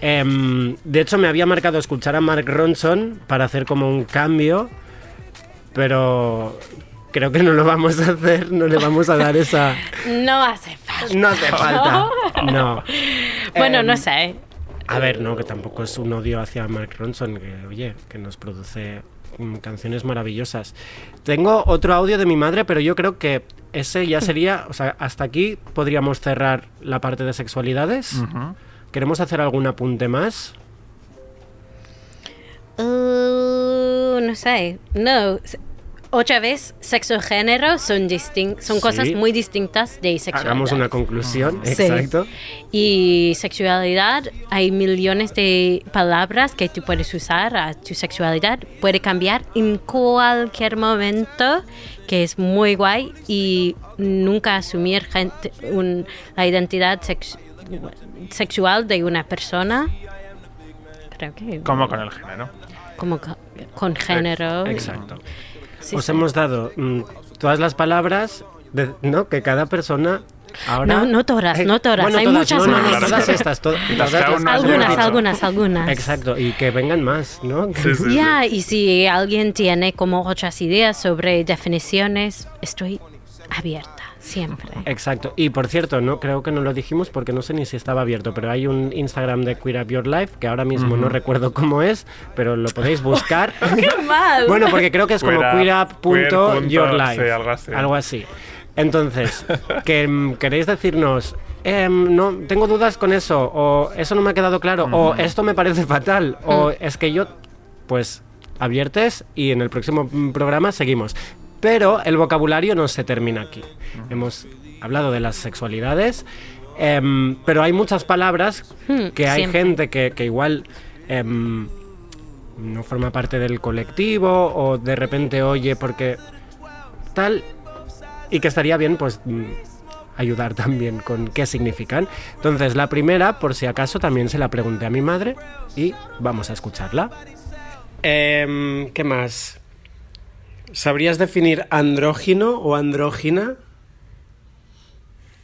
Em, de hecho me había marcado escuchar a Mark Ronson para hacer como un cambio pero creo que no lo vamos a hacer no le vamos a dar esa No hace falta. no hace falta. No. Bueno, Em, no sé. a ver, no, que tampoco es un odio hacia Mark Ronson, que oye, que nos produce mm, canciones maravillosas. Tengo otro audio de mi madre, pero yo creo que ese ya sería, o sea, hasta aquí podríamos cerrar la parte de sexualidades. ¿Queremos hacer algún apunte más? Uh, no sé. No. Otra vez, sexo y género son, son cosas muy distintas de sexualidad. Hagamos una conclusión, Sí. exacto. Y sexualidad, hay millones de palabras que tú puedes usar a tu sexualidad. Puede cambiar en cualquier momento, que es muy guay. Y nunca asumir gente, un- la identidad sex- sexual de una persona. Creo que. Como con el género. como co- con género. Exacto. Sí, Os sí. hemos dado mm, todas las palabras, de- ¿no? Que cada persona ahora... No, no todas, no todas, bueno, hay todas, muchas no, no, no, más. todas estas, to- todas las- Algunas, dicho. algunas, algunas. Exacto, y que vengan más, ¿no? Sí, sí, sí. Ya, y si alguien tiene como otras ideas sobre definiciones, estoy abierta, siempre. Exacto. Y por cierto, no creo que no lo dijimos porque no sé ni si estaba abierto, pero hay un Instagram de Queer Up Your Life que ahora mismo no recuerdo cómo es, pero lo podéis buscar. ¡Qué mal! bueno, porque creo que es como Queer queer queerup.yourlife. sí, algo así. Algo así. Entonces, que mm, queréis decirnos, em, no, tengo dudas con eso, o eso no me ha quedado claro, o esto me parece fatal, o es que yo, pues, abiertes y en el próximo mm, programa seguimos. Pero el vocabulario no se termina aquí. Hemos hablado de las sexualidades, em, pero hay muchas palabras Hmm, que hay siempre. gente que, que igual em, no forma parte del colectivo o de repente oye porque tal y que estaría bien pues mm, ayudar también con qué significan. Entonces la primera, por si acaso, también se la pregunté a mi madre y vamos a escucharla. Em, ¿Qué más? ¿Sabrías definir andrógino o andrógina?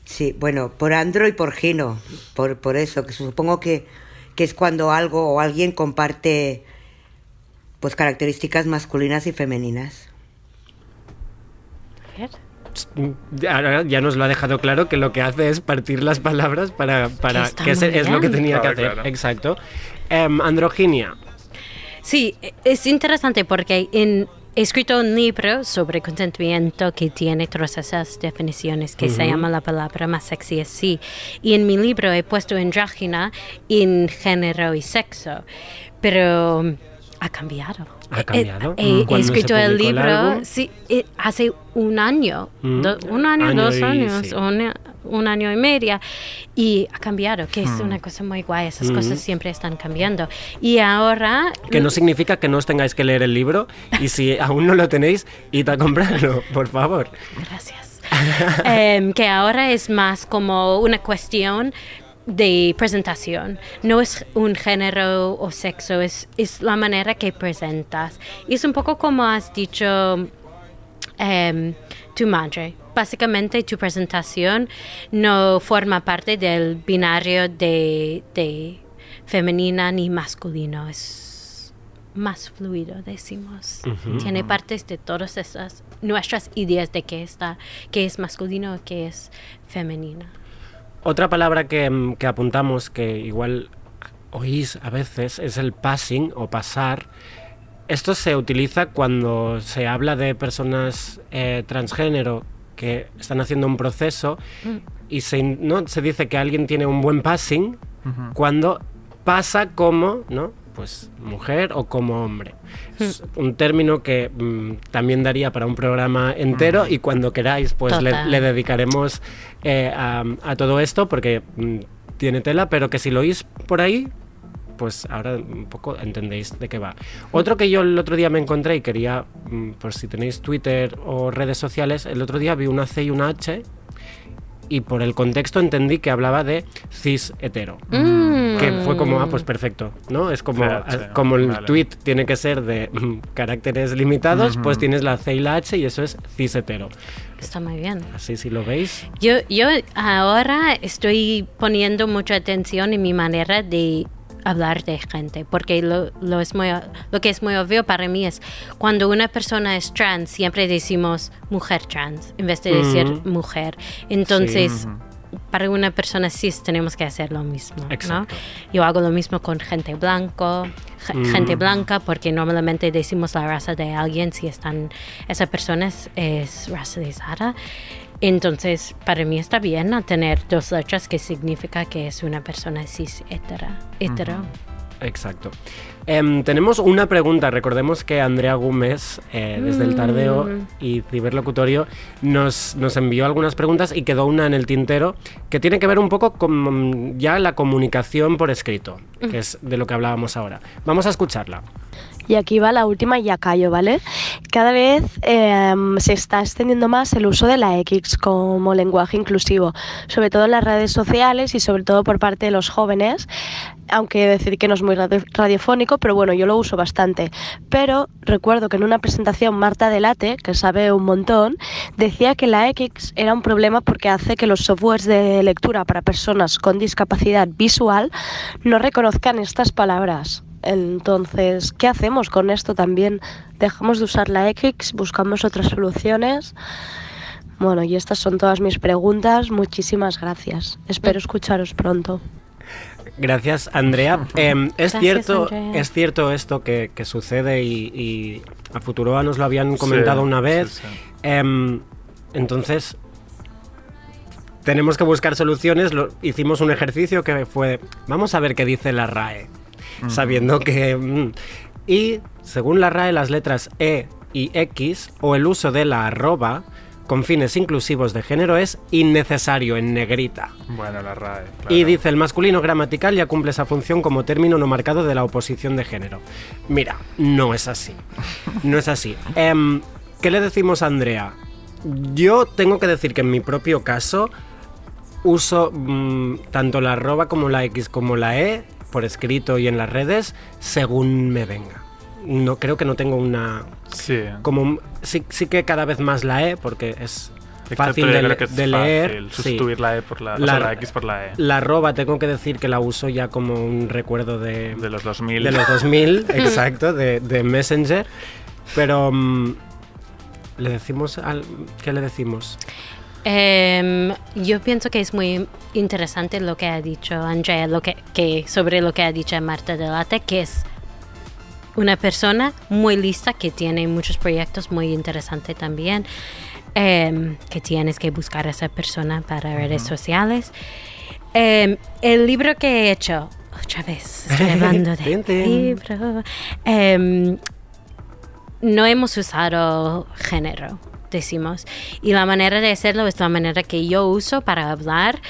Sí, bueno, por andro y por gino, por, por eso, que supongo que, que es cuando algo o alguien comparte pues características masculinas y femeninas. Ahora ya nos lo ha dejado claro que lo que hace es partir las palabras para, para Que es, lo que tenía que hacer. claro. Exacto. Em, androginia. Sí, es interesante porque en, he escrito un libro sobre consentimiento que tiene todas esas definiciones que se llama La palabra más sexy es sí. Y en mi libro he puesto andrógina en género y sexo, pero ha cambiado. ¿Ha He- cambiado? He, he ¿Cuándo se escrito el el libro álbum? sí, eh, hace un año, Mm. do- un año, Año dos y- años, sí. un, un año y media y ha cambiado, que es Mm. una cosa muy guay, esas cosas siempre están cambiando. Y ahora... Que no significa que no os tengáis que leer el libro y si aún no lo tenéis, id a comprarlo, por favor. Gracias. Em, que ahora es más como una cuestión de presentación. No es un género o sexo, es, es la manera que presentas. Y es un poco como has dicho em, tu madre. Básicamente tu presentación no forma parte del binario de, de femenina ni masculino. Es más fluido, decimos. Tiene partes de todas esas nuestras ideas de qué está, qué es masculino, qué es femenina. Otra palabra que, mm, que apuntamos que igual oís a veces es el passing o pasar. Esto se utiliza cuando se habla de personas eh, transgénero que están haciendo un proceso y se, ¿no? se dice que alguien tiene un buen passing cuando pasa como ¿no? pues, mujer o como hombre. Es un término que mm, también daría para un programa entero y cuando queráis pues le, dedicaremos eh, a, a todo esto porque mm, tiene tela, pero que si lo oís por ahí, pues ahora un poco entendéis de qué va. Otro que yo el otro día me encontré y quería, mm, por si tenéis Twitter o redes sociales, el otro día vi una C y una H y por el contexto entendí que hablaba de cis hetero. Mm. Que fue como, ah, pues perfecto, ¿no? Es como, CH, como el vale. tweet tiene que ser de mm, caracteres limitados, pues tienes la C y la H y eso es cis hetero. Está muy bien. Así si lo veis. Yo, yo ahora estoy poniendo mucha atención en mi manera de hablar de gente, porque lo, lo, es muy, lo que es muy obvio para mí es cuando una persona es trans, siempre decimos mujer trans en vez de decir Ujú. mujer. Entonces, Sí. para una persona cis tenemos que hacer lo mismo. ¿no? Yo hago lo mismo con gente blanco, Mm. gente blanca, porque normalmente decimos la raza de alguien si están, esa persona es, es racializada. Entonces, para mí está bien tener dos letras que significa que es una persona cis hetera, hetero. Exacto. Em, tenemos una pregunta. Recordemos que Andrea Gómez, eh, desde el Tardeo Mm. y Ciberlocutorio, nos, nos envió algunas preguntas y quedó una en el tintero que tiene que ver un poco con ya la comunicación por escrito, que es de lo que hablábamos ahora. Vamos a escucharla. Y aquí va la última y ya callo, ¿vale? Cada vez eh, se está extendiendo más el uso de la X como lenguaje inclusivo, sobre todo en las redes sociales y sobre todo por parte de los jóvenes, aunque decir que no es muy radio- radiofónico, pero bueno, yo lo uso bastante. Pero recuerdo que en una presentación Marta Delate, que sabe un montón, decía que la X era un problema porque hace que los softwares de lectura para personas con discapacidad visual no reconozcan estas palabras. Entonces, ¿qué hacemos con esto también? ¿Dejamos de usar la X? ¿Buscamos otras soluciones? Bueno, y estas son todas mis preguntas. Muchísimas gracias. Espero escucharos pronto. Gracias, Andrea. Em, es, Gracias, cierto, Andrea. es cierto esto que, que sucede y, y a Futuroa nos lo habían comentado Sí, una vez. sí, sí. Em, entonces, tenemos que buscar soluciones. Lo- hicimos un ejercicio que fue, vamos a ver qué dice la RAE, sabiendo que... mm, y según la RAE, las letras E y X o el uso de la arroba con fines inclusivos de género es innecesario en negrita. Bueno, la RAE. Y dice, el masculino gramatical ya cumple esa función como término no marcado de la oposición de género. Mira, no es así. No es así. Em, ¿Qué le decimos a Andrea? Yo tengo que decir que en mi propio caso uso mm, tanto la arroba como la X como la E por escrito y en las redes según me venga. No creo que no tengo una Sí. como sí, sí que cada vez más la E porque es fácil de, que es de leer. fácil sí. sustituir la E por la, o La- sea, la X por la E. La arroba tengo que decir que la uso ya como un recuerdo de, De los 2000. de los 2000, exacto, de, de Messenger. Pero mm, le decimos al ¿qué le decimos? Em, yo pienso que es muy interesante lo que ha dicho Andrea, lo que, que sobre lo que ha dicho Marta Delate, que es una persona muy lista que tiene muchos proyectos muy interesantes también, em, que tienes que buscar a esa persona para redes sociales. Em, el libro que he hecho, otra vez, estoy hablando de libro, no hemos usado género, decimos. Y la manera de hacerlo es la manera que yo uso para hablar,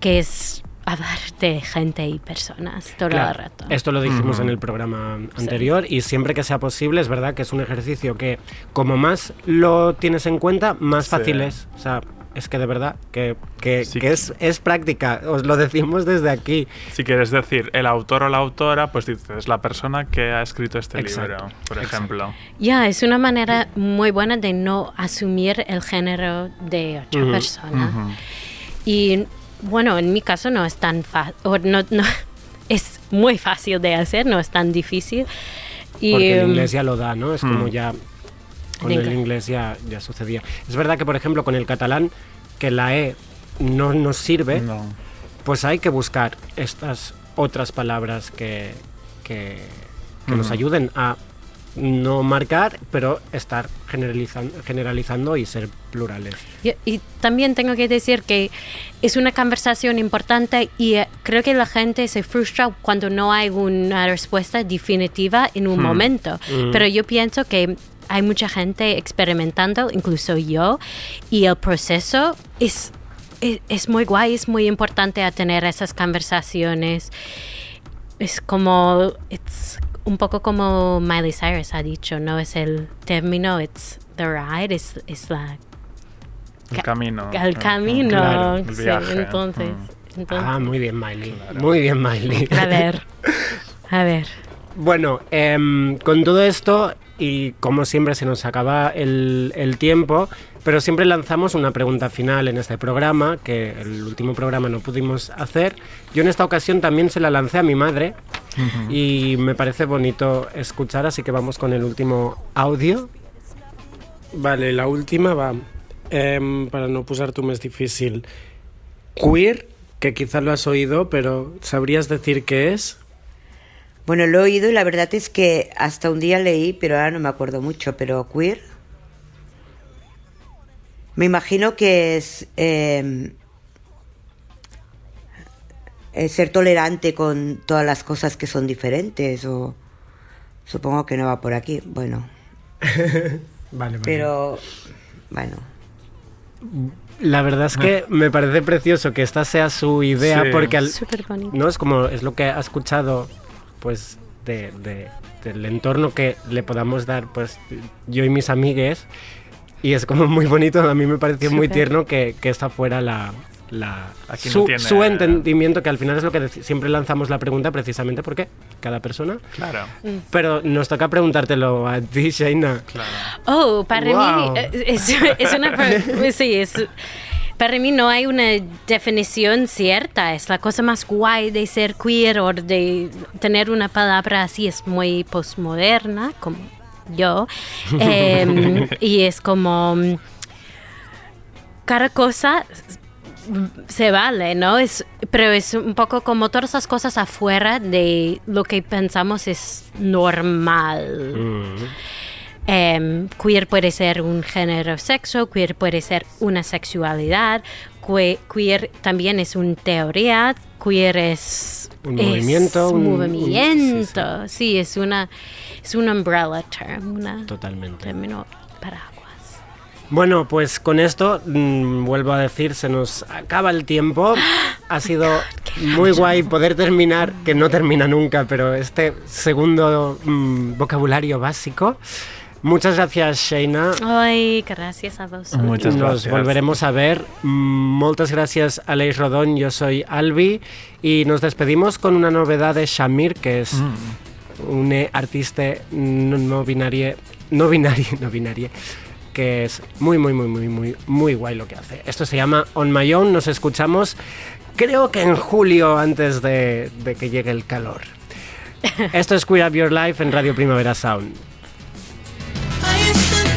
que es hablar de gente y personas todo Claro, el rato. Esto lo dijimos Ujú. en el programa anterior y siempre que sea posible es verdad que es un ejercicio que como más lo tienes en cuenta, más Sí. fácil es. O sea, es que de verdad que, que- Sí que que- es, es práctica, os lo decimos desde aquí. Si quieres decir el autor o la autora, pues dices la persona que ha escrito este Exacto, libro, por exacto. ejemplo. Ya, es una manera muy buena de no asumir el género de otra persona. Y bueno, en mi caso no es tan fácil, no, no, es muy fácil de hacer, no es tan difícil. Y, Porque el em, inglés ya lo da, ¿no? Es como Mm. ya. Con El el inglés. inglés ya, ya sucedía. Es verdad que, por ejemplo, con el catalán, que la E no nos sirve, No. pues hay que buscar estas otras palabras que, que, que nos ayuden a no marcar, pero estar generalizan- generalizando y ser plurales. Y, y también tengo que decir que es una conversación importante y eh, creo que la gente se frustra cuando no hay una respuesta definitiva en un Hmm. momento. Mm. Pero yo pienso que hay mucha gente experimentando, incluso yo, y el proceso es, es, es muy guay, es muy importante a tener esas conversaciones. es como, it's un poco como Miley Cyrus ha dicho, no es el término, it's the ride, es, es la El Ca- camino. al Mm, camino. Claro, el sí, viaje, entonces, mm. entonces- Ah, muy bien, Miley. Muy bien, Miley. a ver, a ver. Bueno, em, con todo esto, y como siempre se nos acaba el, el tiempo, pero siempre lanzamos una pregunta final en este programa, que el último programa no pudimos hacer. Yo en esta ocasión también se la lancé a mi madre y me parece bonito escuchar, así que vamos con el último audio. Vale, la última va. em, para no posar-t'ho més difícil. Queer, que quizás lo has oído, pero ¿sabrías decir qué es? Bueno, lo he oído y la verdad es que hasta un día leí, pero ahora no me acuerdo mucho, pero queer. Me imagino que es, eh, es ser tolerante con todas las cosas que son diferentes o supongo que no va por aquí. Bueno, Vale, vale. pero bueno. La verdad es que me parece precioso que esta sea su idea, Sí. porque al, Súper bonito. no es como es lo que ha escuchado, pues de, de- del entorno que le podamos dar, pues yo y mis amigues, y es como muy bonito. A mí me pareció muy tierno que, que esta fuera la, la Aquí no su, tiene- su entendimiento, que al final es lo que siempre lanzamos la pregunta, precisamente porque cada persona. Claro. Pero nos toca preguntártelo a ti, Shaina. Claro. Oh, para Wow. mí eh, es, es una... sí, es... Para mí no hay una definición cierta. Es la cosa más guay de ser queer o de tener una palabra así. Es muy postmoderna, como yo. Em, y es como... mm, Cada cosa se vale, ¿no? Es, pero es un poco como todas esas cosas afuera de lo que pensamos es normal. Em, queer puede ser un género sexo, queer puede ser una sexualidad, que- queer también es una teoría, queer es Un es movimiento, un un- sí, es una es un umbrella term, una Totalmente. término paraguas. Bueno, pues con esto, mm, vuelvo a decir, se nos acaba el tiempo. Ha sido muy guay poder terminar, que no termina nunca, pero este segundo mm, vocabulario básico. Muchas gracias, Shaina. Ay, gracias a vosotros. Muchas Nos gracias. volveremos a ver. Mm, Muchas gracias, Aleix Rodón. Yo soy Albi. Y nos despedimos con una novedad de Shamir, que es un eh, artista no, no binario, no binario, no binario, que es muy, muy, muy, muy, muy, muy guay lo que hace. Esto se llama On My Own. Nos escuchamos, creo que en julio, antes de, de que llegue el calor. Esto es Queer Up Your Life en Radio Primavera Sound. I